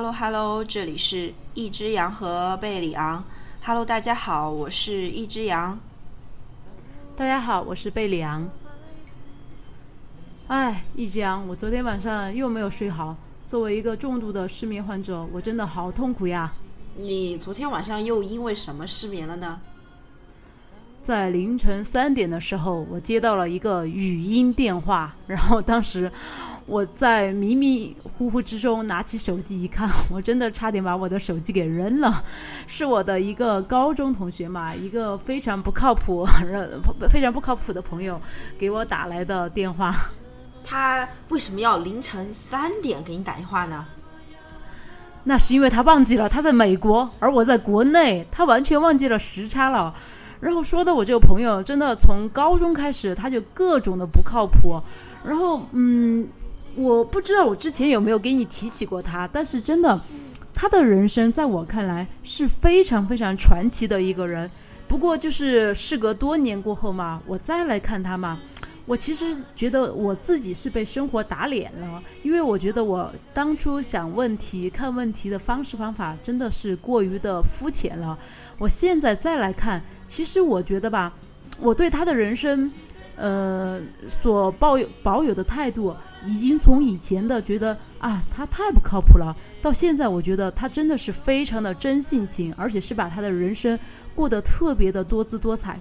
Hello Hello，这里是一只羊和贝里昂。Hello，大家好，我是一只羊。大家好，我是贝里昂。哎，一只羊，我昨天晚上又没有睡好。作为一个重度的失眠患者，我真的好痛苦呀。你昨天晚上又因为什么失眠了呢？在凌晨三点的时候，我接到了一个语音电话，然后当时我在迷迷糊糊之中拿起手机一看，我真的差点把我的手机给扔了。是我的一个高中同学嘛，一个非常不靠谱、非常不靠谱的朋友给我打来的电话。他为什么要凌晨三点给你打电话呢？那是因为他忘记了他在美国，而我在国内，他完全忘记了时差了。然后说到我这个朋友，真的从高中开始他就各种的不靠谱。然后嗯，我不知道我之前有没有给你提起过他，但是真的，他的人生在我看来是非常非常传奇的一个人。不过就是事隔多年过后嘛，我再来看他嘛。我其实觉得我自己是被生活打脸了，因为我觉得我当初想问题、看问题的方式方法真的是过于的肤浅了。我现在再来看，其实我觉得吧，我对他的人生，呃，所抱有保有的态度，已经从以前的觉得啊他太不靠谱了，到现在我觉得他真的是非常的真性情，而且是把他的人生过得特别的多姿多彩。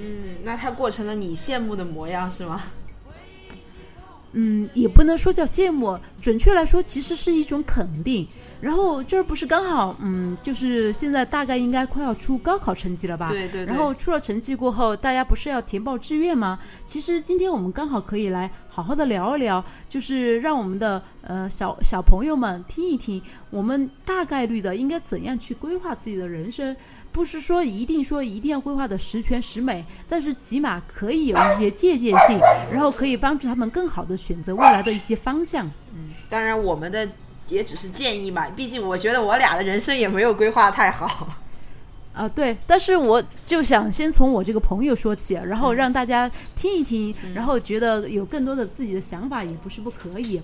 嗯，那他过成了你羡慕的模样是吗？嗯，也不能说叫羡慕，准确来说，其实是一种肯定。然后这儿不是刚好，嗯，就是现在大概应该快要出高考成绩了吧？对对。然后出了成绩过后，大家不是要填报志愿吗？其实今天我们刚好可以来好好的聊一聊，就是让我们的呃小小朋友们听一听，我们大概率的应该怎样去规划自己的人生。不是说一定说一定要规划的十全十美，但是起码可以有一些借鉴性，然后可以帮助他们更好的选择未来的一些方向。嗯，当然我们的。也只是建议嘛，毕竟我觉得我俩的人生也没有规划太好。啊，对，但是我就想先从我这个朋友说起，然后让大家听一听，然后觉得有更多的自己的想法也不是不可以。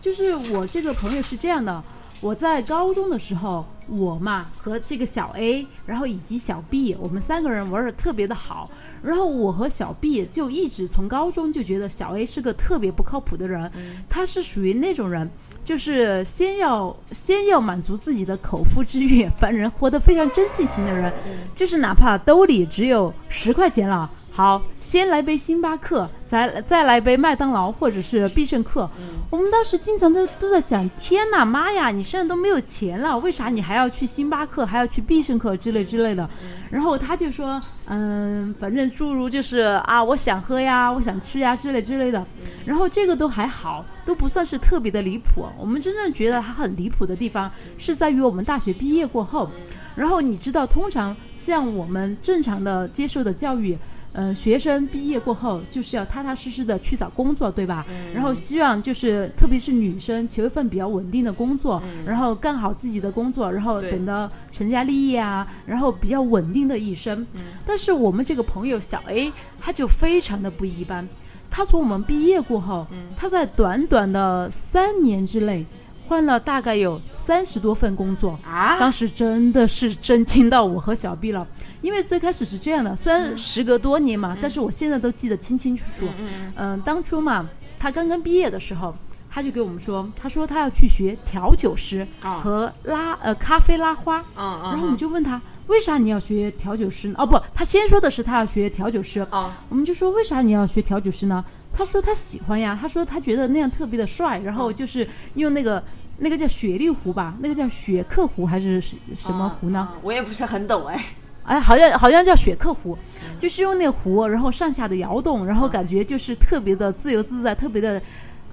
就是我这个朋友是这样的。我在高中的时候，我嘛和这个小 A，然后以及小 B，我们三个人玩的特别的好。然后我和小 B 就一直从高中就觉得小 A 是个特别不靠谱的人。他是属于那种人，就是先要先要满足自己的口腹之欲，凡人活得非常真性情的人，就是哪怕兜里只有十块钱了。好，先来杯星巴克，再再来杯麦当劳或者是必胜客。我们当时经常都都在想，天哪，妈呀，你身上都没有钱了，为啥你还要去星巴克，还要去必胜客之类之类的？然后他就说，嗯，反正诸如就是啊，我想喝呀，我想吃呀之类之类的。然后这个都还好，都不算是特别的离谱。我们真正觉得他很离谱的地方，是在于我们大学毕业过后，然后你知道，通常像我们正常的接受的教育。嗯，学生毕业过后就是要踏踏实实的去找工作，对吧？然后希望就是，特别是女生，求一份比较稳定的工作，然后干好自己的工作，然后等到成家立业啊，然后比较稳定的一生。但是我们这个朋友小 A，他就非常的不一般。他从我们毕业过后，他在短短的三年之内。换了大概有三十多份工作啊！当时真的是震惊到我和小 B 了，因为最开始是这样的，虽然时隔多年嘛，但是我现在都记得清清楚楚。嗯，当初嘛，他刚刚毕业的时候，他就给我们说，他说他要去学调酒师和拉呃咖啡拉花。嗯嗯。然后我们就问他，为啥你要学调酒师呢？哦不，他先说的是他要学调酒师。我们就说为啥你要学调酒师呢？他说他喜欢呀，他说他觉得那样特别的帅，然后就是用那个那个叫雪莉湖吧，那个叫雪克湖还是什么湖呢？我也不是很懂哎。哎，好像好像叫雪克湖，就是用那个壶，然后上下的摇动，然后感觉就是特别的自由自在，特别的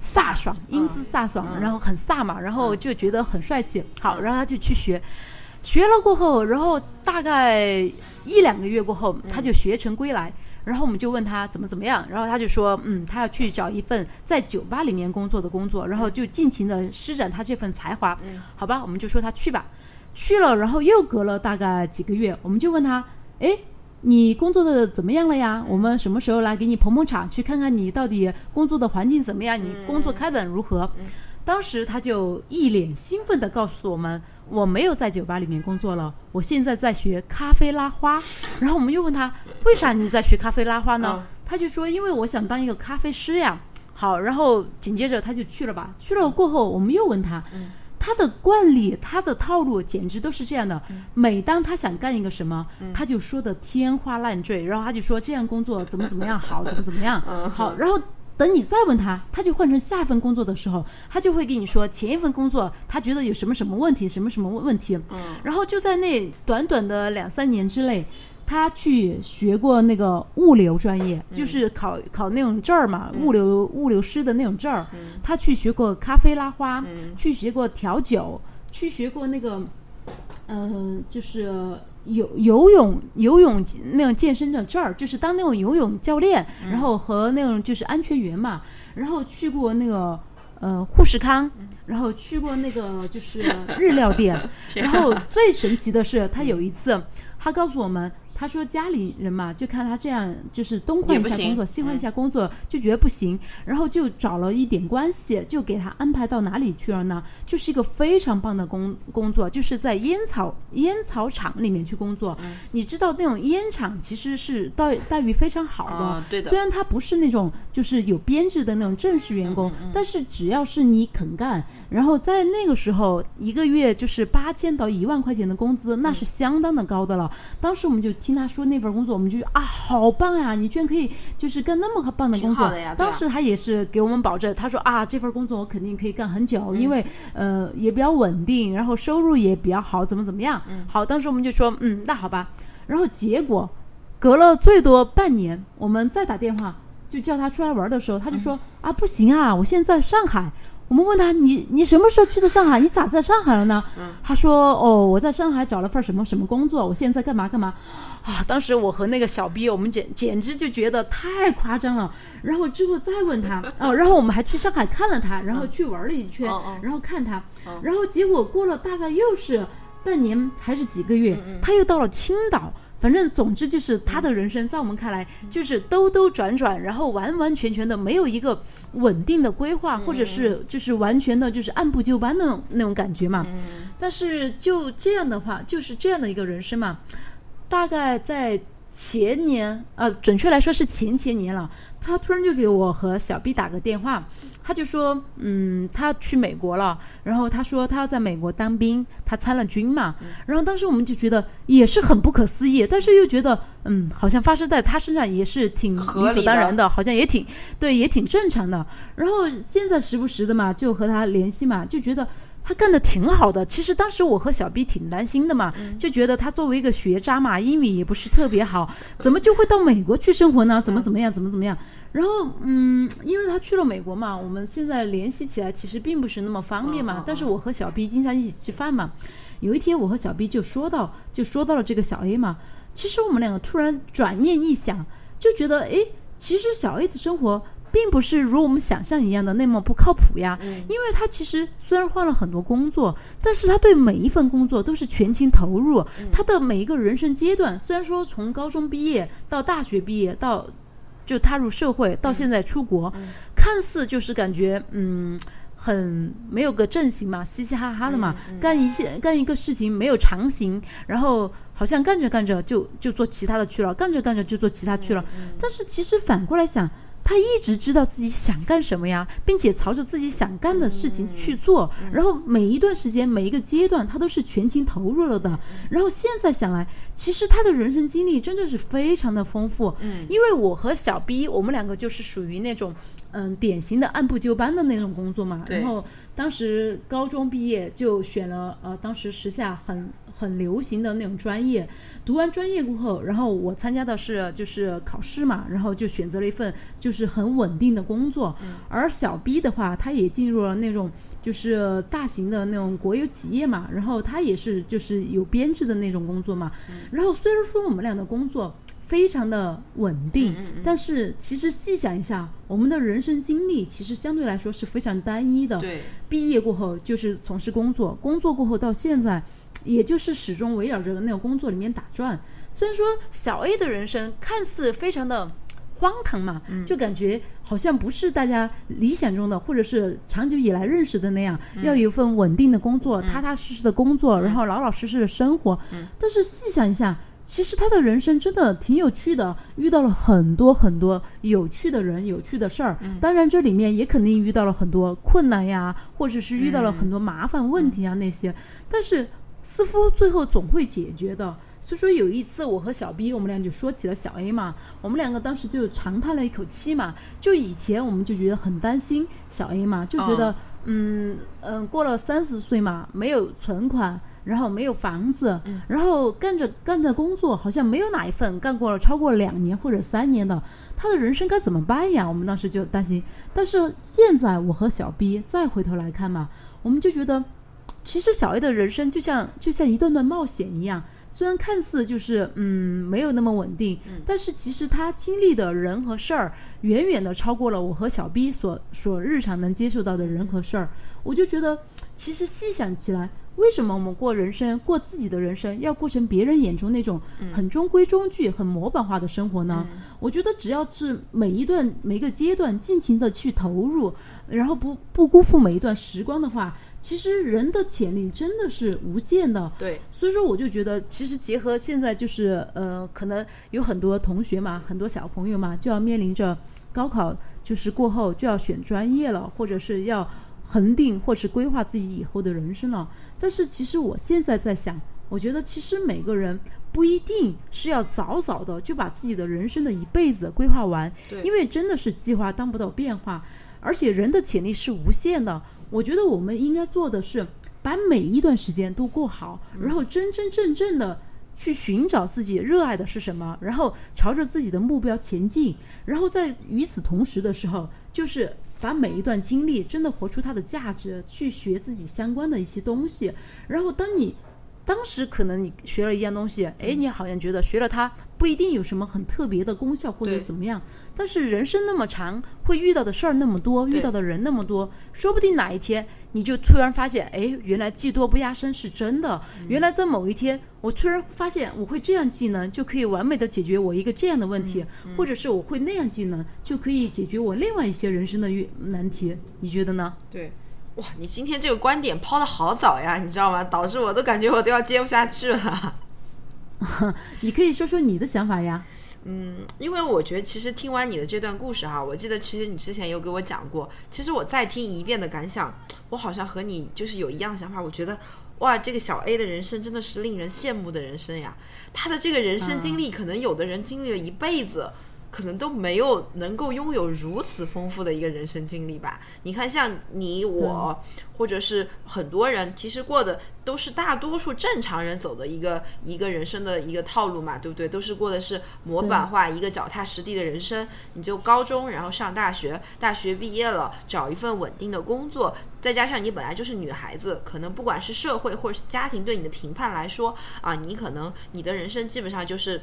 飒爽，英姿飒爽，然后很飒嘛，然后就觉得很帅气。好，然后他就去学，学了过后，然后大概一两个月过后，他就学成归来。然后我们就问他怎么怎么样，然后他就说，嗯，他要去找一份在酒吧里面工作的工作，然后就尽情的施展他这份才华，好吧，我们就说他去吧，去了，然后又隔了大概几个月，我们就问他，哎，你工作的怎么样了呀？我们什么时候来给你捧捧场，去看看你到底工作的环境怎么样，你工作开展如何？当时他就一脸兴奋地告诉我们，我没有在酒吧里面工作了，我现在在学咖啡拉花。然后我们又问他，为啥你在学咖啡拉花呢？他就说，因为我想当一个咖啡师呀。好，然后紧接着他就去了吧。去了过后，我们又问他，他的惯例，他的套路简直都是这样的。每当他想干一个什么，他就说的天花乱坠，然后他就说这样工作怎么怎么样好，怎么怎么样 好。然后等你再问他，他就换成下一份工作的时候，他就会跟你说前一份工作他觉得有什么什么问题，什么什么问题。然后就在那短短的两三年之内。他去学过那个物流专业，就是考考那种证儿嘛，物流物流师的那种证儿。他去学过咖啡拉花，去学过调酒，去学过那个，嗯，就是游游泳游泳那种健身的证儿，就是当那种游泳教练，然后和那种就是安全员嘛。然后去过那个呃富士康，然后去过那个就是日料店。然后最神奇的是，他有一次，他告诉我们。他说家里人嘛，就看他这样，就是东换一下工作，西换一下工作，就觉得不行，然后就找了一点关系，就给他安排到哪里去了呢？就是一个非常棒的工工作，就是在烟草烟草厂里面去工作。你知道那种烟厂其实是待待遇非常好的，对的。虽然他不是那种就是有编制的那种正式员工，但是只要是你肯干，然后在那个时候一个月就是八千到一万块钱的工资，那是相当的高的了。当时我们就。听他说那份工作，我们就啊，好棒呀！你居然可以就是干那么棒的工作。当时他也是给我们保证，他说啊，这份工作我肯定可以干很久，因为呃也比较稳定，然后收入也比较好，怎么怎么样？好，当时我们就说嗯，那好吧。然后结果隔了最多半年，我们再打电话就叫他出来玩的时候，他就说啊，不行啊，我现在在上海。我们问他，你你什么时候去的上海？你咋在上海了呢？他说，哦，我在上海找了份什么什么工作，我现在干嘛干嘛。啊，当时我和那个小 B，我们简简直就觉得太夸张了。然后之后再问他，哦，然后我们还去上海看了他，然后去玩了一圈，然后看他，然后结果过了大概又是半年还是几个月，他又到了青岛。反正总之就是他的人生，在我们看来就是兜兜转转，然后完完全全的没有一个稳定的规划，或者是就是完全的就是按部就班的那种感觉嘛。但是就这样的话，就是这样的一个人生嘛，大概在。前年，呃，准确来说是前前年了。他突然就给我和小 B 打个电话，他就说，嗯，他去美国了。然后他说他要在美国当兵，他参了军嘛。然后当时我们就觉得也是很不可思议，但是又觉得，嗯，好像发生在他身上也是挺理所当然的，好像也挺对，也挺正常的。然后现在时不时的嘛，就和他联系嘛，就觉得。他干的挺好的，其实当时我和小 B 挺担心的嘛，就觉得他作为一个学渣嘛，英语也不是特别好，怎么就会到美国去生活呢？怎么怎么样？怎么怎么样？然后，嗯，因为他去了美国嘛，我们现在联系起来其实并不是那么方便嘛。但是我和小 B 经常一起吃饭嘛。有一天，我和小 B 就说到，就说到了这个小 A 嘛。其实我们两个突然转念一想，就觉得，哎，其实小 A 的生活。并不是如我们想象一样的那么不靠谱呀，因为他其实虽然换了很多工作，但是他对每一份工作都是全情投入。他的每一个人生阶段，虽然说从高中毕业到大学毕业，到就踏入社会，到现在出国，看似就是感觉嗯很没有个正形嘛，嘻嘻哈哈的嘛，干一些干一个事情没有长形，然后好像干着干着就就做其他的去了，干着干着就做其他去了。但是其实反过来想。他一直知道自己想干什么呀，并且朝着自己想干的事情去做，然后每一段时间、每一个阶段，他都是全情投入了的。然后现在想来，其实他的人生经历真的是非常的丰富。嗯，因为我和小 B，我们两个就是属于那种，嗯，典型的按部就班的那种工作嘛。然后当时高中毕业就选了，呃，当时时下很。很流行的那种专业，读完专业过后，然后我参加的是就是考试嘛，然后就选择了一份就是很稳定的工作。而小 B 的话，他也进入了那种就是大型的那种国有企业嘛，然后他也是就是有编制的那种工作嘛。然后虽然说我们俩的工作非常的稳定，但是其实细想一下，我们的人生经历其实相对来说是非常单一的。对，毕业过后就是从事工作，工作过后到现在。也就是始终围绕着那个工作里面打转。虽然说小 A 的人生看似非常的荒唐嘛，就感觉好像不是大家理想中的，或者是长久以来认识的那样，要有一份稳定的工作，踏踏实实的工作，然后老老实实的生活。但是细想一下。其实他的人生真的挺有趣的，遇到了很多很多有趣的人、有趣的事儿。当然，这里面也肯定遇到了很多困难呀，或者是遇到了很多麻烦问题啊那些。但是似乎最后总会解决的。所以说有一次，我和小 B 我们俩就说起了小 A 嘛，我们两个当时就长叹了一口气嘛。就以前我们就觉得很担心小 A 嘛，就觉得嗯嗯，过了三十岁嘛，没有存款。然后没有房子，然后干着干着工作，好像没有哪一份干过了超过两年或者三年的，他的人生该怎么办呀？我们当时就担心。但是现在我和小 B 再回头来看嘛，我们就觉得，其实小 A 的人生就像就像一段段冒险一样，虽然看似就是嗯没有那么稳定，但是其实他经历的人和事儿远远的超过了我和小 B 所所日常能接受到的人和事儿。我就觉得，其实细想起来。为什么我们过人生，过自己的人生，要过成别人眼中那种很中规中矩、很模板化的生活呢？我觉得只要是每一段、每个阶段尽情的去投入，然后不不辜负每一段时光的话，其实人的潜力真的是无限的。对，所以说我就觉得，其实结合现在就是呃，可能有很多同学嘛，很多小朋友嘛，就要面临着高考，就是过后就要选专业了，或者是要。恒定或是规划自己以后的人生了，但是其实我现在在想，我觉得其实每个人不一定是要早早的就把自己的人生的一辈子规划完，因为真的是计划当不到变化，而且人的潜力是无限的。我觉得我们应该做的是把每一段时间都过好，然后真真正正的去寻找自己热爱的是什么，然后朝着自己的目标前进，然后在与此同时的时候，就是。把每一段经历真的活出它的价值，去学自己相关的一些东西。然后，当你当时可能你学了一样东西，哎，你好像觉得学了它不一定有什么很特别的功效或者怎么样。但是人生那么长，会遇到的事儿那么多，遇到的人那么多，说不定哪一天。你就突然发现，哎，原来技多不压身是真的。原来在某一天，我突然发现我会这样技能，就可以完美的解决我一个这样的问题，或者是我会那样技能，就可以解决我另外一些人生的难题。你觉得呢？对，哇，你今天这个观点抛的好早呀，你知道吗？导致我都感觉我都要接不下去了。你可以说说你的想法呀。嗯，因为我觉得其实听完你的这段故事哈，我记得其实你之前有给我讲过，其实我再听一遍的感想，我好像和你就是有一样的想法。我觉得哇，这个小 A 的人生真的是令人羡慕的人生呀，他的这个人生经历，可能有的人经历了一辈子。可能都没有能够拥有如此丰富的一个人生经历吧？你看，像你我，或者是很多人，其实过的都是大多数正常人走的一个一个人生的一个套路嘛，对不对？都是过的是模板化一个脚踏实地的人生。你就高中，然后上大学，大学毕业了，找一份稳定的工作，再加上你本来就是女孩子，可能不管是社会或者是家庭对你的评判来说啊，你可能你的人生基本上就是。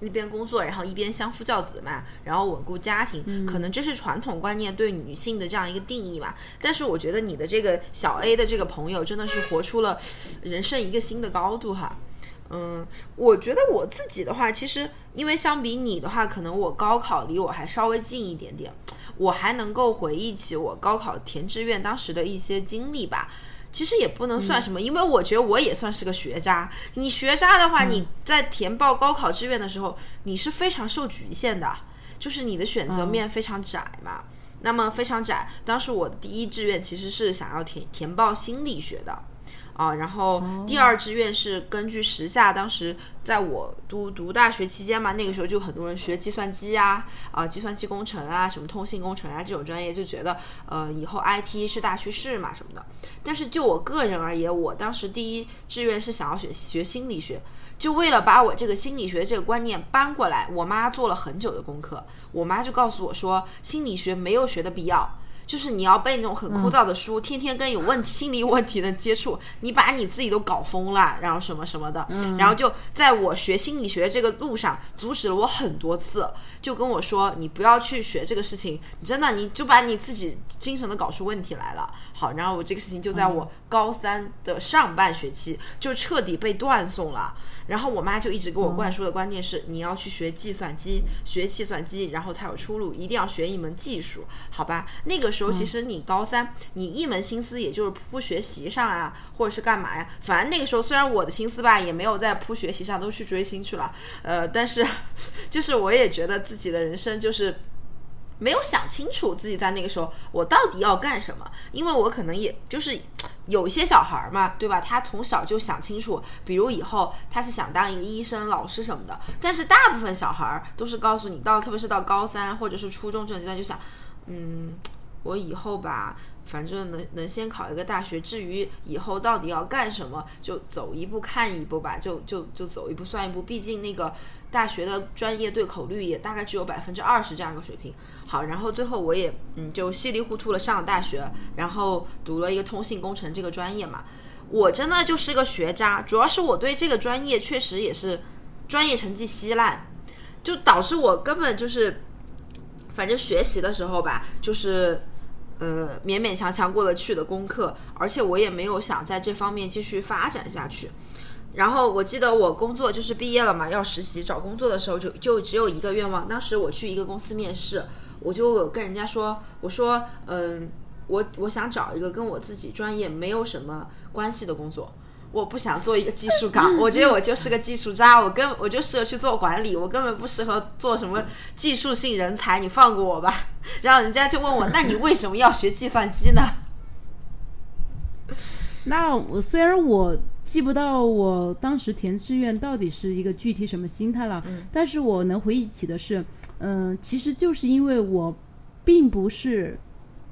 一边工作，然后一边相夫教子嘛，然后稳固家庭，可能这是传统观念对女性的这样一个定义嘛。但是我觉得你的这个小 A 的这个朋友真的是活出了人生一个新的高度哈。嗯，我觉得我自己的话，其实因为相比你的话，可能我高考离我还稍微近一点点，我还能够回忆起我高考填志愿当时的一些经历吧。其实也不能算什么，因为我觉得我也算是个学渣。你学渣的话，你在填报高考志愿的时候，你是非常受局限的，就是你的选择面非常窄嘛。那么非常窄，当时我第一志愿其实是想要填填报心理学的。啊，然后第二志愿是根据时下当时在我读读大学期间嘛，那个时候就很多人学计算机啊，啊，计算机工程啊，什么通信工程啊这种专业，就觉得呃以后 IT 是大趋势嘛什么的。但是就我个人而言，我当时第一志愿是想要学学心理学，就为了把我这个心理学这个观念搬过来，我妈做了很久的功课，我妈就告诉我说，心理学没有学的必要。就是你要背那种很枯燥的书，天天跟有问题、心理问题的接触，你把你自己都搞疯了，然后什么什么的，然后就在我学心理学这个路上阻止了我很多次，就跟我说你不要去学这个事情，真的你就把你自己精神的搞出问题来了。好，然后我这个事情就在我高三的上半学期就彻底被断送了。然后我妈就一直给我灌输的观念是，你要去学计算机，学计算机，然后才有出路，一定要学一门技术，好吧？那个时候其实你高三，你一门心思也就是扑学习上啊，或者是干嘛呀？反正那个时候虽然我的心思吧也没有在扑学习上，都去追星去了，呃，但是 就是我也觉得自己的人生就是。没有想清楚自己在那个时候我到底要干什么，因为我可能也就是有些小孩儿嘛，对吧？他从小就想清楚，比如以后他是想当一个医生、老师什么的。但是大部分小孩儿都是告诉你，到特别是到高三或者是初中这种阶段，就想，嗯，我以后吧。反正能能先考一个大学，至于以后到底要干什么，就走一步看一步吧，就就就走一步算一步。毕竟那个大学的专业对口率也大概只有百分之二十这样一个水平。好，然后最后我也嗯就稀里糊涂的上了大学，然后读了一个通信工程这个专业嘛。我真的就是个学渣，主要是我对这个专业确实也是专业成绩稀烂，就导致我根本就是反正学习的时候吧，就是。呃，勉勉强强过得去的功课，而且我也没有想在这方面继续发展下去。然后我记得我工作就是毕业了嘛，要实习找工作的时候就就只有一个愿望。当时我去一个公司面试，我就跟人家说，我说，嗯，我我想找一个跟我自己专业没有什么关系的工作。我不想做一个技术岗，我觉得我就是个技术渣，我根我就适合去做管理，我根本不适合做什么技术性人才，你放过我吧。然后人家就问我，那你为什么要学计算机呢？那我虽然我记不到我当时填志愿到底是一个具体什么心态了，但是我能回忆起的是，嗯，其实就是因为我并不是。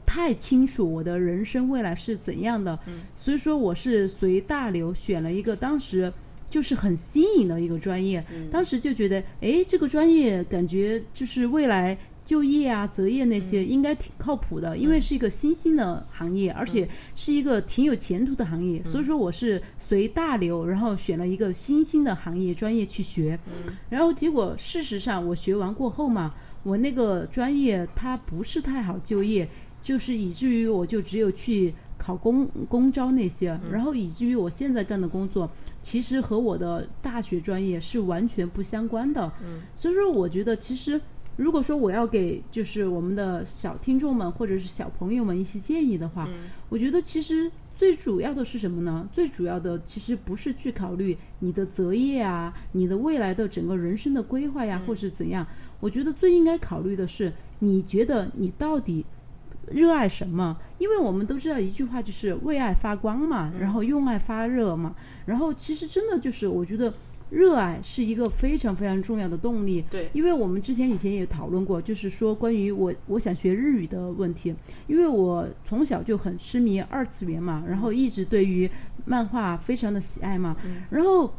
太清楚我的人生未来是怎样的，所以说我是随大流选了一个当时就是很新颖的一个专业，当时就觉得，哎，这个专业感觉就是未来就业啊、择业那些应该挺靠谱的，因为是一个新兴的行业，而且是一个挺有前途的行业，所以说我是随大流，然后选了一个新兴的行业专业去学，然后结果事实上我学完过后嘛，我那个专业它不是太好就业。就是以至于我就只有去考公公招那些，然后以至于我现在干的工作，其实和我的大学专业是完全不相关的。嗯，所以说我觉得，其实如果说我要给就是我们的小听众们或者是小朋友们一些建议的话，我觉得其实最主要的是什么呢？最主要的其实不是去考虑你的择业啊，你的未来的整个人生的规划呀，或是怎样。我觉得最应该考虑的是，你觉得你到底。热爱什么？因为我们都知道一句话，就是为爱发光嘛，然后用爱发热嘛。然后其实真的就是，我觉得热爱是一个非常非常重要的动力。对，因为我们之前以前也讨论过，就是说关于我我想学日语的问题，因为我从小就很痴迷二次元嘛，然后一直对于漫画非常的喜爱嘛。然后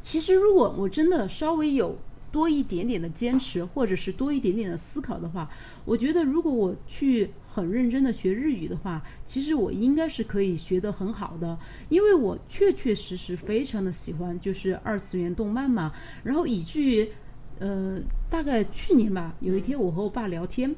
其实如果我真的稍微有。多一点点的坚持，或者是多一点点的思考的话，我觉得如果我去很认真的学日语的话，其实我应该是可以学得很好的，因为我确确实实非常的喜欢就是二次元动漫嘛。然后以至于，呃，大概去年吧，有一天我和我爸聊天，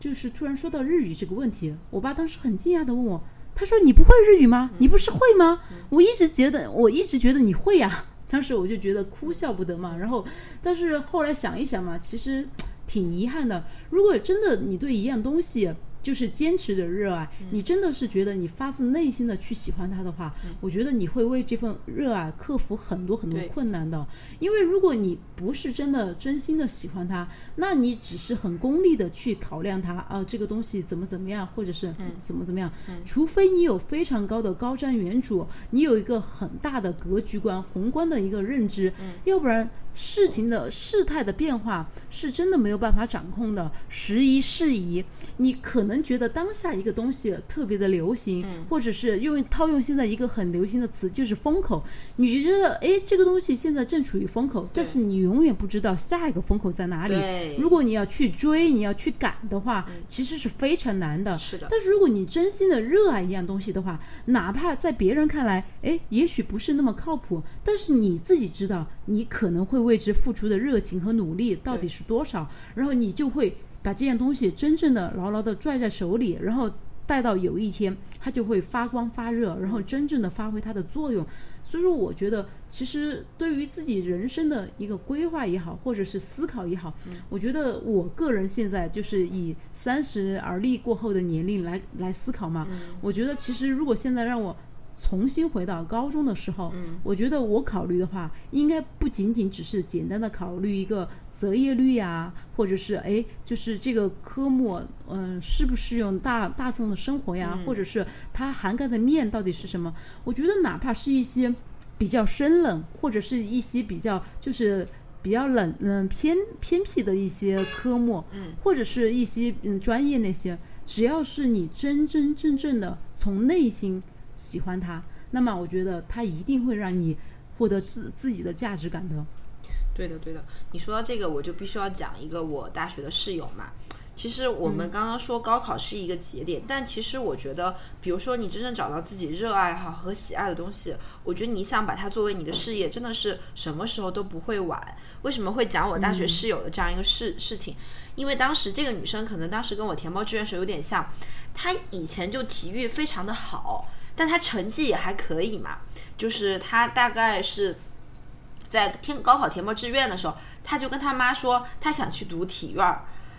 就是突然说到日语这个问题，我爸当时很惊讶的问我，他说：“你不会日语吗？你不是会吗？我一直觉得，我一直觉得你会呀。”当时我就觉得哭笑不得嘛，然后，但是后来想一想嘛，其实 挺遗憾的。如果真的你对一样东西，就是坚持的热爱，你真的是觉得你发自内心的去喜欢他的话，我觉得你会为这份热爱克服很多很多困难的。因为如果你不是真的真心的喜欢他，那你只是很功利的去考量他啊，这个东西怎么怎么样，或者是怎么怎么样。除非你有非常高的高瞻远瞩，你有一个很大的格局观、宏观的一个认知，要不然事情的事态的变化是真的没有办法掌控的，时移世移，你可能。觉得当下一个东西特别的流行，或者是用套用现在一个很流行的词，就是风口。你觉得哎，这个东西现在正处于风口，但是你永远不知道下一个风口在哪里。如果你要去追，你要去赶的话，其实是非常难的。是的。但是如果你真心的热爱一样东西的话，哪怕在别人看来，哎，也许不是那么靠谱，但是你自己知道，你可能会为之付出的热情和努力到底是多少，然后你就会。把这件东西真正的牢牢的拽在手里，然后带到有一天它就会发光发热，然后真正的发挥它的作用。所以说，我觉得其实对于自己人生的一个规划也好，或者是思考也好，我觉得我个人现在就是以三十而立过后的年龄来来思考嘛。我觉得其实如果现在让我重新回到高中的时候，我觉得我考虑的话，应该不仅仅只是简单的考虑一个择业率呀，或者是哎，就是这个科目，嗯，适不适用大大众的生活呀，或者是它涵盖的面到底是什么？我觉得哪怕是一些比较生冷，或者是一些比较就是比较冷嗯偏偏僻的一些科目，或者是一些嗯专业那些，只要是你真真正正的从内心。喜欢他，那么我觉得他一定会让你获得自自己的价值感的。对的，对的。你说到这个，我就必须要讲一个我大学的室友嘛。其实我们刚刚说高考是一个节点，但其实我觉得，比如说你真正找到自己热爱哈和喜爱的东西，我觉得你想把它作为你的事业，真的是什么时候都不会晚。为什么会讲我大学室友的这样一个事事情？因为当时这个女生可能当时跟我填报志愿时有点像，她以前就体育非常的好。但他成绩也还可以嘛，就是他大概是在填高考填报志愿的时候，他就跟他妈说他想去读体院。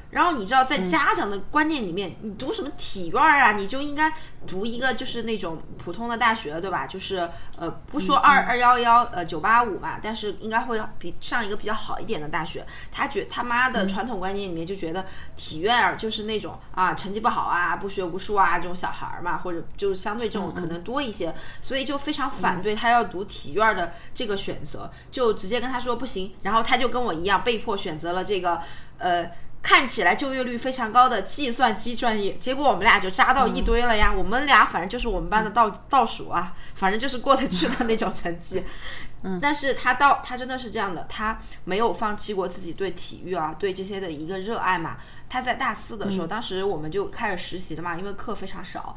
然后你知道，在家长的观念里面，你读什么体院啊？你就应该读一个就是那种普通的大学，对吧？就是呃，不说二二幺幺呃九八五嘛，但是应该会比上一个比较好一点的大学。他觉他妈的传统观念里面就觉得体院就是那种啊成绩不好啊不学无术啊这种小孩儿嘛，或者就是相对这种可能多一些，所以就非常反对他要读体院的这个选择，就直接跟他说不行。然后他就跟我一样被迫选择了这个呃。看起来就业率非常高的计算机专业，结果我们俩就扎到一堆了呀。我们俩反正就是我们班的倒倒数啊，反正就是过得去的那种成绩。嗯，但是他到他真的是这样的，他没有放弃过自己对体育啊、对这些的一个热爱嘛。他在大四的时候，当时我们就开始实习了嘛，因为课非常少。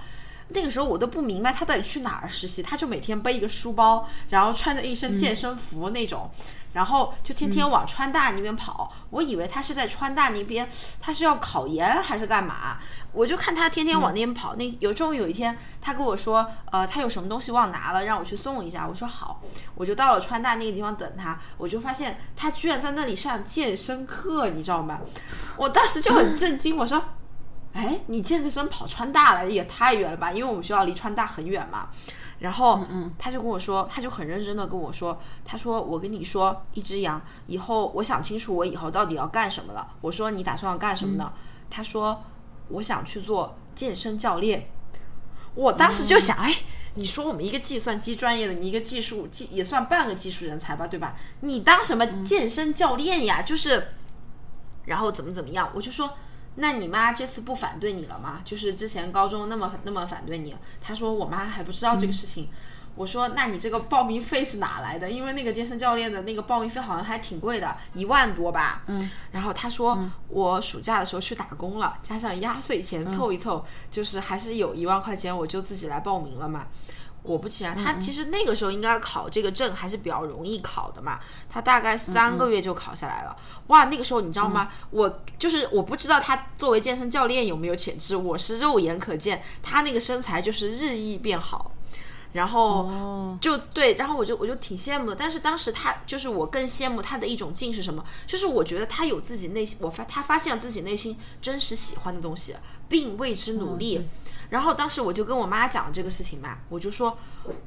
那个时候我都不明白他到底去哪儿实习，他就每天背一个书包，然后穿着一身健身服那种。然后就天天往川大那边跑，我以为他是在川大那边，他是要考研还是干嘛？我就看他天天往那边跑。那有终于有一天，他跟我说，呃，他有什么东西忘拿了，让我去送一下。我说好，我就到了川大那个地方等他。我就发现他居然在那里上健身课，你知道吗？我当时就很震惊，我说，哎，你健身跑川大了也太远了吧？因为我们学校离川大很远嘛。然后嗯他就跟我说，他就很认真的跟我说，他说我跟你说，一只羊，以后我想清楚我以后到底要干什么了。我说你打算要干什么呢？他说我想去做健身教练。我当时就想，哎，你说我们一个计算机专业的，你一个技术技也算半个技术人才吧，对吧？你当什么健身教练呀？就是，然后怎么怎么样？我就说。那你妈这次不反对你了吗？就是之前高中那么那么反对你，她说我妈还不知道这个事情。我说那你这个报名费是哪来的？因为那个健身教练的那个报名费好像还挺贵的，一万多吧。嗯。然后她说我暑假的时候去打工了，加上压岁钱凑一凑，就是还是有一万块钱，我就自己来报名了嘛。果不其然，他其实那个时候应该考这个证还是比较容易考的嘛。他大概三个月就考下来了。哇，那个时候你知道吗？我就是我不知道他作为健身教练有没有潜质，我是肉眼可见他那个身材就是日益变好。然后就对，然后我就我就挺羡慕的。但是当时他就是我更羡慕他的一种劲是什么？就是我觉得他有自己内心，我发他发现了自己内心真实喜欢的东西，并为之努力。然后当时我就跟我妈讲这个事情嘛，我就说，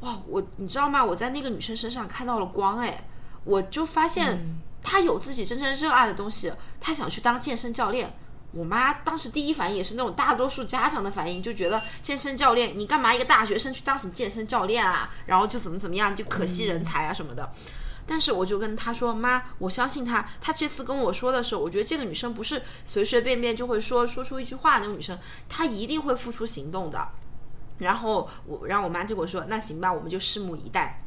哇，我你知道吗？我在那个女生身上看到了光，哎，我就发现她有自己真正热爱的东西，她想去当健身教练。我妈当时第一反应也是那种大多数家长的反应，就觉得健身教练你干嘛一个大学生去当什么健身教练啊？然后就怎么怎么样，就可惜人才啊什么的。但是我就跟他说：“妈，我相信他。他这次跟我说的时候，我觉得这个女生不是随随便便就会说说出一句话那种女生，她一定会付出行动的。”然后我让我妈就跟我说：“那行吧，我们就拭目以待。”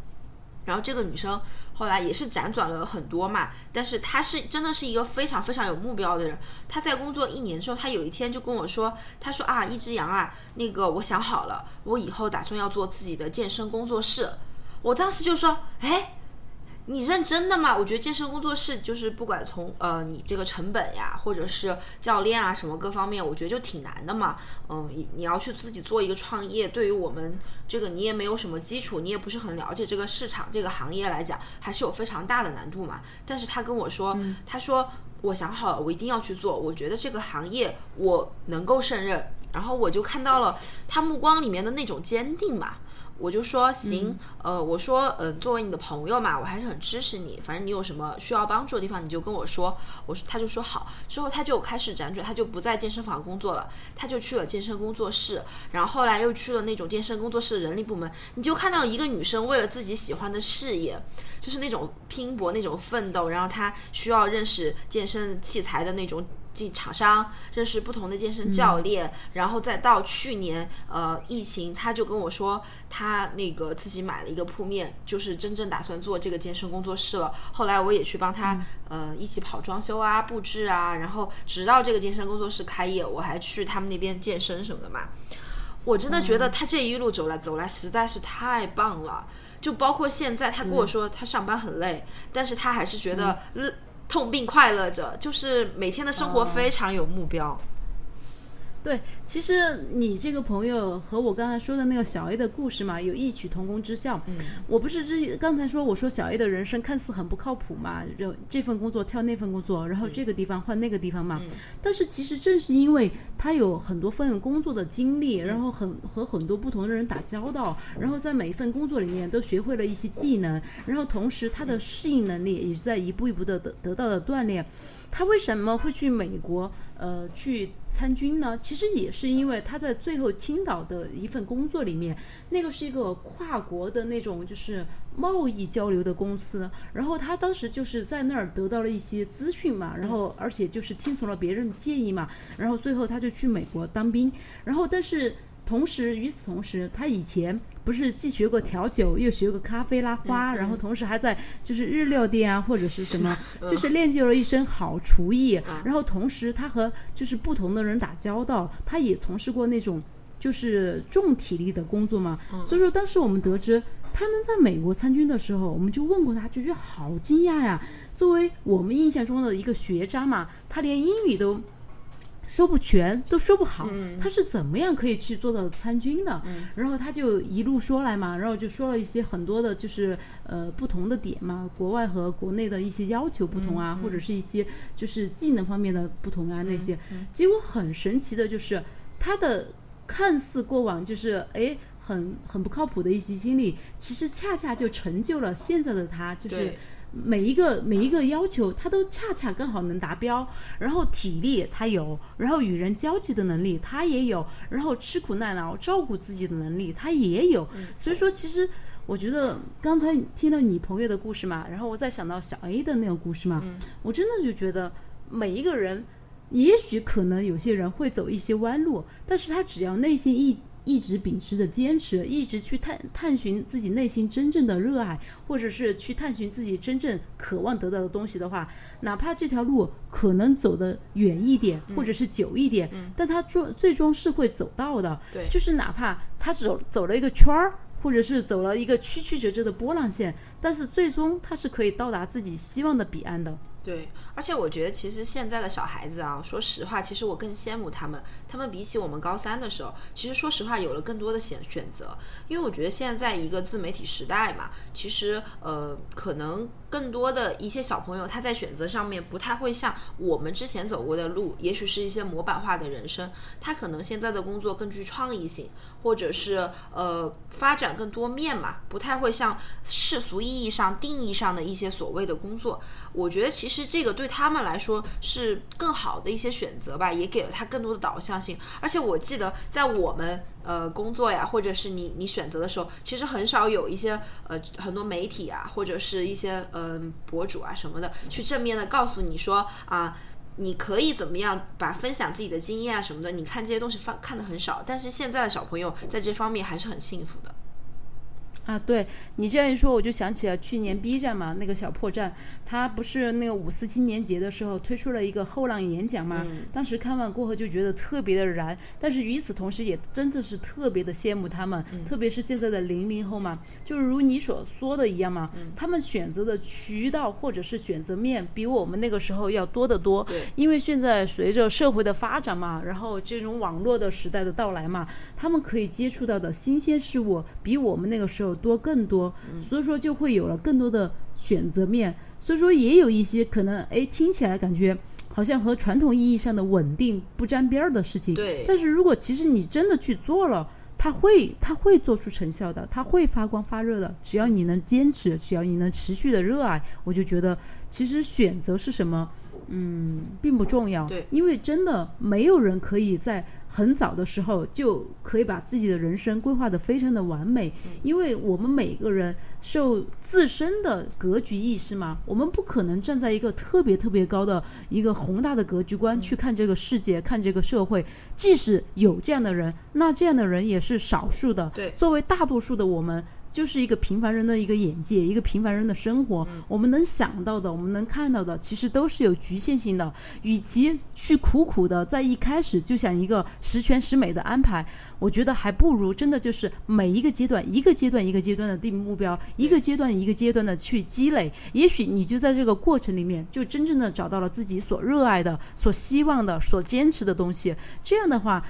然后这个女生后来也是辗转了很多嘛，但是她是真的是一个非常非常有目标的人。她在工作一年之后，她有一天就跟我说：“她说啊，一只羊啊，那个我想好了，我以后打算要做自己的健身工作室。”我当时就说：“哎。”你认真的吗？我觉得健身工作室就是不管从呃你这个成本呀，或者是教练啊什么各方面，我觉得就挺难的嘛。嗯，你你要去自己做一个创业，对于我们这个你也没有什么基础，你也不是很了解这个市场这个行业来讲，还是有非常大的难度嘛。但是他跟我说，他说我想好了，我一定要去做，我觉得这个行业我能够胜任。然后我就看到了他目光里面的那种坚定嘛。我就说行，呃，我说，嗯，作为你的朋友嘛，我还是很支持你。反正你有什么需要帮助的地方，你就跟我说。我说，他就说好。之后他就开始辗转，他就不在健身房工作了，他就去了健身工作室。然后后来又去了那种健身工作室的人力部门。你就看到一个女生为了自己喜欢的事业，就是那种拼搏、那种奋斗。然后她需要认识健身器材的那种。进厂商认识不同的健身教练，然后再到去年呃疫情，他就跟我说他那个自己买了一个铺面，就是真正打算做这个健身工作室了。后来我也去帮他呃一起跑装修啊、布置啊，然后直到这个健身工作室开业，我还去他们那边健身什么的嘛。我真的觉得他这一路走来走来实在是太棒了，就包括现在他跟我说他上班很累，但是他还是觉得。痛并快乐着，就是每天的生活非常有目标。对，其实你这个朋友和我刚才说的那个小 A 的故事嘛，有异曲同工之效。嗯，我不是之刚才说我说小 A 的人生看似很不靠谱嘛，就这份工作跳那份工作，然后这个地方换那个地方嘛。但是其实正是因为他有很多份工作的经历，然后很和很多不同的人打交道，然后在每一份工作里面都学会了一些技能，然后同时他的适应能力也是在一步一步的得得到了锻炼。他为什么会去美国？呃，去参军呢？其实也是因为他在最后青岛的一份工作里面，那个是一个跨国的那种就是贸易交流的公司。然后他当时就是在那儿得到了一些资讯嘛，然后而且就是听从了别人的建议嘛，然后最后他就去美国当兵。然后但是。同时，与此同时，他以前不是既学过调酒，又学过咖啡拉花，然后同时还在就是日料店啊或者是什么，就是练就了一身好厨艺。然后同时，他和就是不同的人打交道，他也从事过那种就是重体力的工作嘛。所以说，当时我们得知他能在美国参军的时候，我们就问过他，就觉得好惊讶呀。作为我们印象中的一个学渣嘛，他连英语都。说不全，都说不好，他是怎么样可以去做到参军的？然后他就一路说来嘛，然后就说了一些很多的，就是呃不同的点嘛，国外和国内的一些要求不同啊，或者是一些就是技能方面的不同啊那些。结果很神奇的就是他的看似过往就是哎很很不靠谱的一些经历，其实恰恰就成就了现在的他，就是。每一个每一个要求，他都恰恰刚好能达标。然后体力他有，然后与人交际的能力他也有，然后吃苦耐劳照顾自己的能力他也有。所以说，其实我觉得刚才听了你朋友的故事嘛，然后我再想到小 A 的那个故事嘛，我真的就觉得每一个人，也许可能有些人会走一些弯路，但是他只要内心一。一直秉持着坚持，一直去探探寻自己内心真正的热爱，或者是去探寻自己真正渴望得到的东西的话，哪怕这条路可能走得远一点，或者是久一点，但他最最终是会走到的。对，就是哪怕他走走了一个圈儿，或者是走了一个曲曲折折的波浪线，但是最终他是可以到达自己希望的彼岸的。对，而且我觉得其实现在的小孩子啊，说实话，其实我更羡慕他们。他们比起我们高三的时候，其实说实话有了更多的选选择。因为我觉得现在一个自媒体时代嘛，其实呃，可能更多的一些小朋友他在选择上面不太会像我们之前走过的路，也许是一些模板化的人生。他可能现在的工作更具创意性，或者是呃发展更多面嘛，不太会像世俗意义上定义上的一些所谓的工作。我觉得。其实这个对他们来说是更好的一些选择吧，也给了他更多的导向而且我记得在我们呃工作呀，或者是你你选择的时候，其实很少有一些呃很多媒体啊，或者是一些嗯博主啊什么的，去正面的告诉你说啊，你可以怎么样把分享自己的经验啊什么的。你看这些东西放看的很少，但是现在的小朋友在这方面还是很幸福的。啊，对你这样一说，我就想起了去年 B 站嘛，那个小破站，他不是那个五四青年节的时候推出了一个后浪演讲嘛？当时看完过后就觉得特别的燃，但是与此同时也真的是特别的羡慕他们，特别是现在的零零后嘛，就是如你所说的一样嘛，他们选择的渠道或者是选择面比我们那个时候要多得多。因为现在随着社会的发展嘛，然后这种网络的时代的到来嘛，他们可以接触到的新鲜事物比我们那个时候。多更多，所以说就会有了更多的选择面，所以说也有一些可能，哎，听起来感觉好像和传统意义上的稳定不沾边儿的事情。对。但是如果其实你真的去做了，它会它会做出成效的，它会发光发热的。只要你能坚持，只要你能持续的热爱，我就觉得其实选择是什么，嗯，并不重要。对。因为真的没有人可以在。很早的时候就可以把自己的人生规划的非常的完美，因为我们每个人受自身的格局意识嘛，我们不可能站在一个特别特别高的一个宏大的格局观去看这个世界，看这个社会。即使有这样的人，那这样的人也是少数的。对，作为大多数的我们。就是一个平凡人的一个眼界，一个平凡人的生活。我们能想到的，我们能看到的，其实都是有局限性的。与其去苦苦的在一开始就想一个十全十美的安排，我觉得还不如真的就是每一个阶段，一个阶段一个阶段的定目标，一个阶段一个阶段的去积累。也许你就在这个过程里面，就真正的找到了自己所热爱的、所希望的、所坚持的东西。这样的话。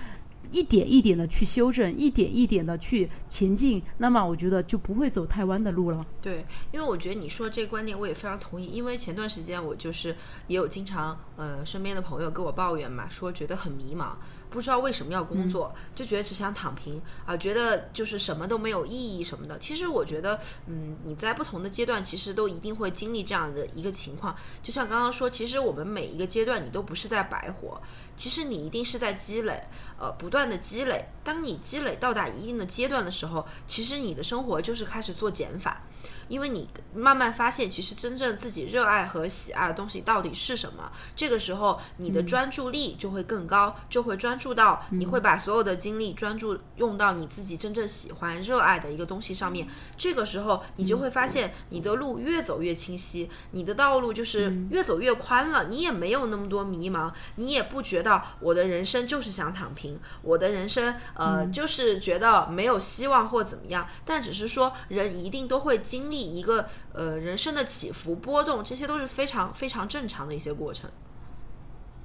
一点一点的去修正，一点一点的去前进，那么我觉得就不会走太弯的路了。对，因为我觉得你说这个观点我也非常同意。因为前段时间我就是也有经常呃身边的朋友跟我抱怨嘛，说觉得很迷茫。不知道为什么要工作，就觉得只想躺平啊，觉得就是什么都没有意义什么的。其实我觉得，嗯，你在不同的阶段，其实都一定会经历这样的一个情况。就像刚刚说，其实我们每一个阶段，你都不是在白活，其实你一定是在积累，呃，不断的积累。当你积累到达一定的阶段的时候，其实你的生活就是开始做减法。因为你慢慢发现，其实真正自己热爱和喜爱的东西到底是什么，这个时候你的专注力就会更高，就会专注到你会把所有的精力专注用到你自己真正喜欢、热爱的一个东西上面。这个时候你就会发现，你的路越走越清晰，你的道路就是越走越宽了。你也没有那么多迷茫，你也不觉得我的人生就是想躺平，我的人生呃就是觉得没有希望或怎么样。但只是说，人一定都会经历。一个呃人生的起伏波动，这些都是非常非常正常的一些过程。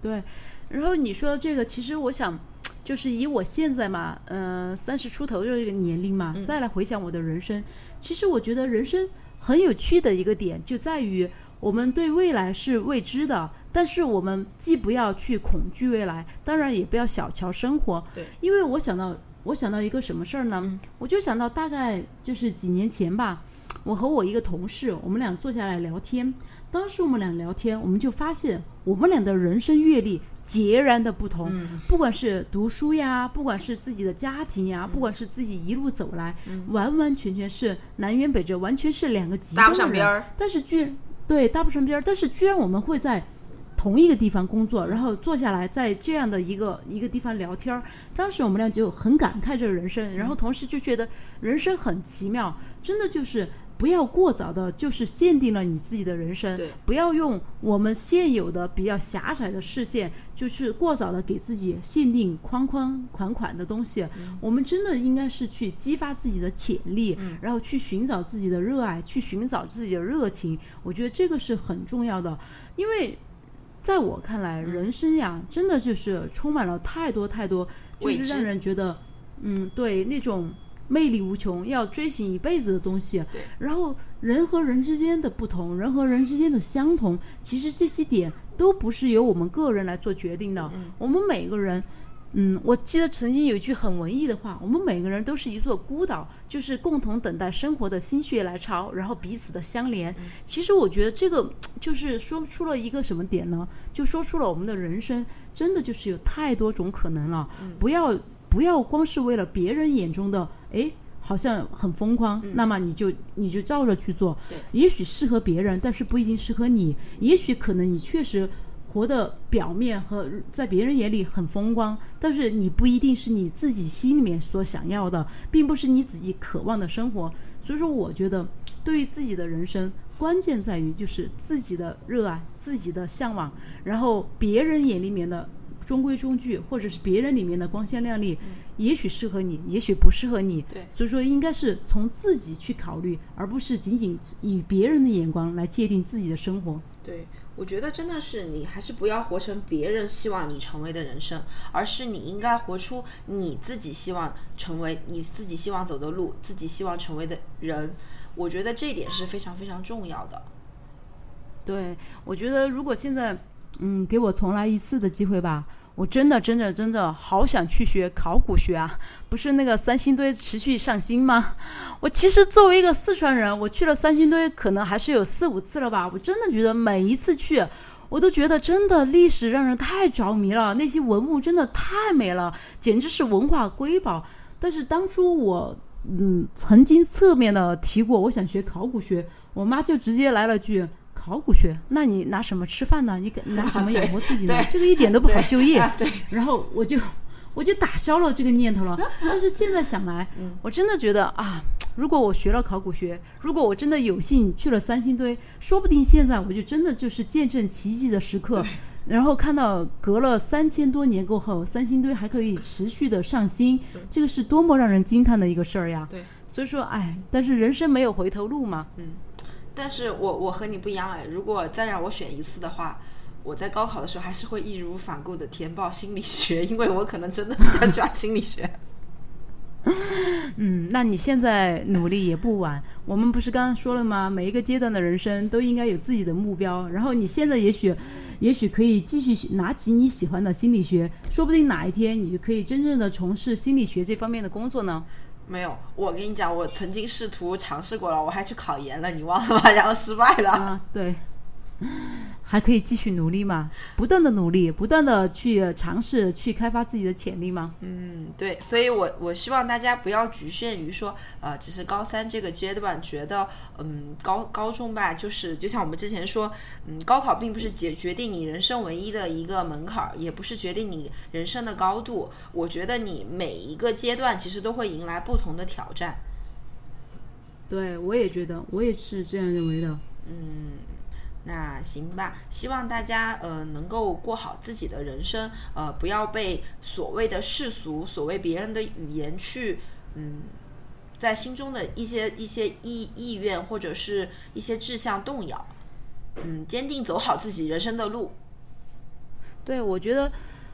对，然后你说的这个，其实我想，就是以我现在嘛，嗯，三十出头的这个年龄嘛，再来回想我的人生，其实我觉得人生很有趣的一个点就在于，我们对未来是未知的，但是我们既不要去恐惧未来，当然也不要小瞧生活。对，因为我想到，我想到一个什么事儿呢？我就想到大概就是几年前吧。我和我一个同事，我们俩坐下来聊天。当时我们俩聊天，我们就发现我们俩的人生阅历截然的不同。不管是读书呀，不管是自己的家庭呀，不管是自己一路走来，完完全全是南辕北辙，完全是两个极端搭不上边儿。但是居然对搭不上边儿，但是居然我们会在。同一个地方工作，然后坐下来在这样的一个一个地方聊天儿，当时我们俩就很感慨这个人生，然后同时就觉得人生很奇妙，真的就是不要过早的，就是限定了你自己的人生，不要用我们现有的比较狭窄的视线，就是过早的给自己限定框框款款的东西。我们真的应该是去激发自己的潜力，然后去寻找自己的热爱，去寻找自己的热情。我觉得这个是很重要的，因为。在我看来，人生呀，真的就是充满了太多太多，就是让人觉得，嗯，对那种魅力无穷，要追寻一辈子的东西。然后人和人之间的不同，人和人之间的相同，其实这些点都不是由我们个人来做决定的。我们每个人。嗯，我记得曾经有一句很文艺的话：我们每个人都是一座孤岛，就是共同等待生活的心血来潮，然后彼此的相连。其实我觉得这个就是说出了一个什么点呢？就说出了我们的人生真的就是有太多种可能了。不要不要光是为了别人眼中的哎，好像很疯狂，那么你就你就照着去做。也许适合别人，但是不一定适合你。也许可能你确实。活的表面和在别人眼里很风光，但是你不一定是你自己心里面所想要的，并不是你自己渴望的生活。所以说，我觉得对于自己的人生，关键在于就是自己的热爱、自己的向往，然后别人眼里面的中规中矩，或者是别人里面的光鲜亮丽，也许适合你，也许不适合你。对所以说应该是从自己去考虑，而不是仅仅以别人的眼光来界定自己的生活。对，我觉得真的是你还是不要活成别人希望你成为的人生，而是你应该活出你自己希望成为、你自己希望走的路、自己希望成为的人。我觉得这一点是非常非常重要的。对，我觉得如果现在，嗯，给我重来一次的机会吧，我真的真的真的好想去学考古学啊！不是那个三星堆持续上新吗？我其实作为一个四川人，我去了三星堆可能还是有四五次了吧。我真的觉得每一次去，我都觉得真的历史让人太着迷了，那些文物真的太美了，简直是文化瑰宝。但是当初我嗯曾经侧面的提过，我想学考古学，我妈就直接来了句。考古学，那你拿什么吃饭呢？你给 拿什么养活自己呢？这个一点都不好就业。对，然后我就我就打消了这个念头了。但是现在想来，我真的觉得啊，如果我学了考古学，如果我真的有幸去了三星堆，说不定现在我就真的就是见证奇迹的时刻。然后看到隔了三千多年过后，三星堆还可以持续的上新，这个是多么让人惊叹的一个事儿呀！对，所以说，哎，但是人生没有回头路嘛。嗯。但是我我和你不一样哎，如果再让我选一次的话，我在高考的时候还是会义无反顾的填报心理学，因为我可能真的比较喜欢心理学。嗯，那你现在努力也不晚。我们不是刚刚说了吗？每一个阶段的人生都应该有自己的目标。然后你现在也许，也许可以继续拿起你喜欢的心理学，说不定哪一天你就可以真正的从事心理学这方面的工作呢。没有，我跟你讲，我曾经试图尝试过了，我还去考研了，你忘了吗？然后失败了。对，还可以继续努力吗，不断的努力，不断的去尝试，去开发自己的潜力吗。嗯，对，所以我我希望大家不要局限于说，呃，只是高三这个阶段觉得，嗯，高高中吧，就是就像我们之前说，嗯，高考并不是决决定你人生唯一的一个门槛儿，也不是决定你人生的高度。我觉得你每一个阶段其实都会迎来不同的挑战。对，我也觉得，我也是这样认为的。嗯，那行吧，希望大家呃能够过好自己的人生，呃，不要被所谓的世俗、所谓别人的语言去嗯，在心中的一些一些意意愿或者是一些志向动摇。嗯，坚定走好自己人生的路。对，我觉得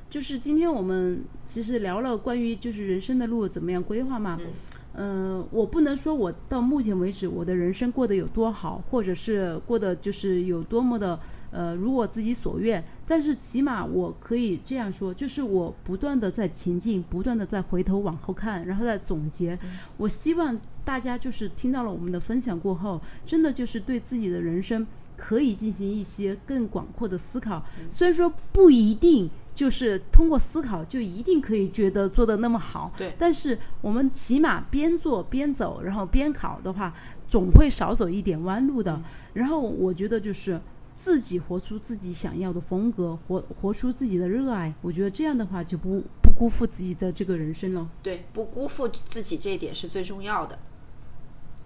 就是今天我们其实聊了关于就是人生的路怎么样规划嘛。嗯、我不能说我到目前为止我的人生过得有多好，或者是过得就是有多么的呃如我自己所愿，但是起码我可以这样说，就是我不断的在前进，不断的在回头往后看，然后再总结。我希望大家就是听到了我们的分享过后，真的就是对自己的人生可以进行一些更广阔的思考。虽然说不一定就是通过思考就一定可以觉得做的那么好，对但是我们起码边做边走，然后边考的话，总会少走一点弯路的。然后我觉得就是。自己活出自己想要的风格，活活出自己的热爱，我觉得这样的话就不不辜负自己的这个人生了。对，不辜负自己这一点是最重要的。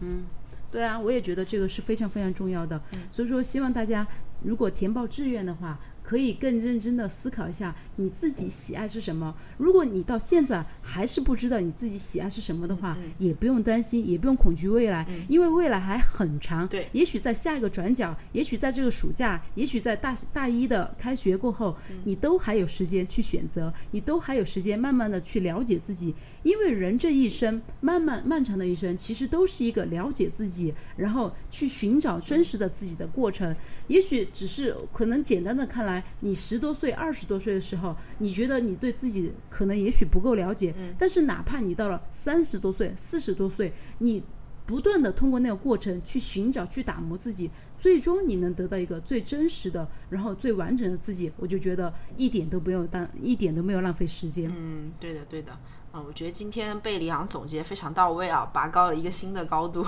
嗯对啊，我也觉得这个是非常非常重要的。所以说，希望大家如果填报志愿的话，可以更认真的思考一下你自己喜爱是什么。如果你到现在还是不知道你自己喜爱是什么的话，也不用担心，也不用恐惧未来，因为未来还很长。对也许在下一个转角，也许在这个暑假，也许在大大一的开学过后，你都还有时间去选择，你都还有时间慢慢的去了解自己。因为人这一生，漫漫漫长的一生，其实都是一个了解自己，然后去寻找真实的自己的过程。也许只是可能简单的看来，你十多岁、二十多岁的时候，你觉得你对自己可能也许不够了解，但是哪怕你到了三十多岁、四十多岁，你不断的通过那个过程去寻找、去打磨自己，最终你能得到一个最真实的，然后最完整的自己。我就觉得一点都不用当，一点都没有浪费时间。嗯，对的，对的。嗯，我觉得今天被李昂总结非常到位啊，拔高了一个新的高度。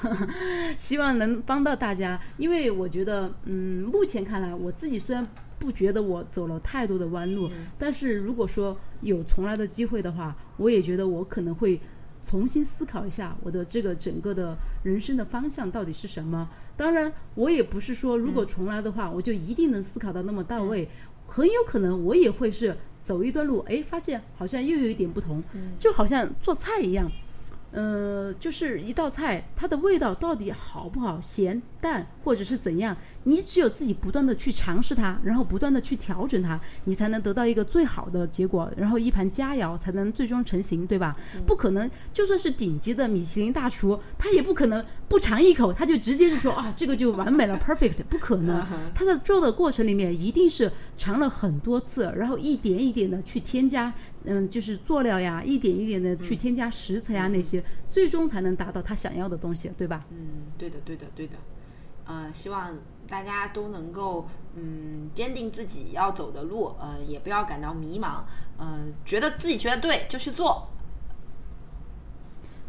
希望能帮到大家，因为我觉得，嗯，目前看来，我自己虽然不觉得我走了太多的弯路，但是如果说有重来的机会的话，我也觉得我可能会重新思考一下我的这个整个的人生的方向到底是什么。当然，我也不是说如果重来的话，我就一定能思考到那么到位，很有可能我也会是走一段路，哎，发现好像又有一点不同，就好像做菜一样。呃，就是一道菜，它的味道到底好不好，咸淡或者是怎样，你只有自己不断的去尝试它，然后不断的去调整它，你才能得到一个最好的结果，然后一盘佳肴才能最终成型，对吧？不可能，就算是顶级的米其林大厨，他也不可能不尝一口他就直接就说啊，这个就完美了，perfect，不可能。他在做的过程里面一定是尝了很多次，然后一点一点的去添加，嗯，就是佐料呀，一点一点的去添加食材啊那些。最终才能达到他想要的东西，对吧？嗯，对的，对的，对的。呃，希望大家都能够嗯坚定自己要走的路，呃，也不要感到迷茫，呃，觉得自己觉得对就去做。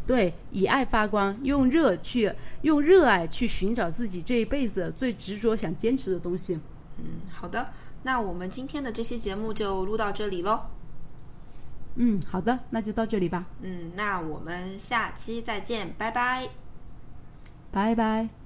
对，以爱发光，用热去用热爱去寻找自己这一辈子最执着想坚持的东西。嗯，好的，那我们今天的这期节目就录到这里喽。嗯，好的，那就到这里吧。嗯，那我们下期再见，拜拜，拜拜。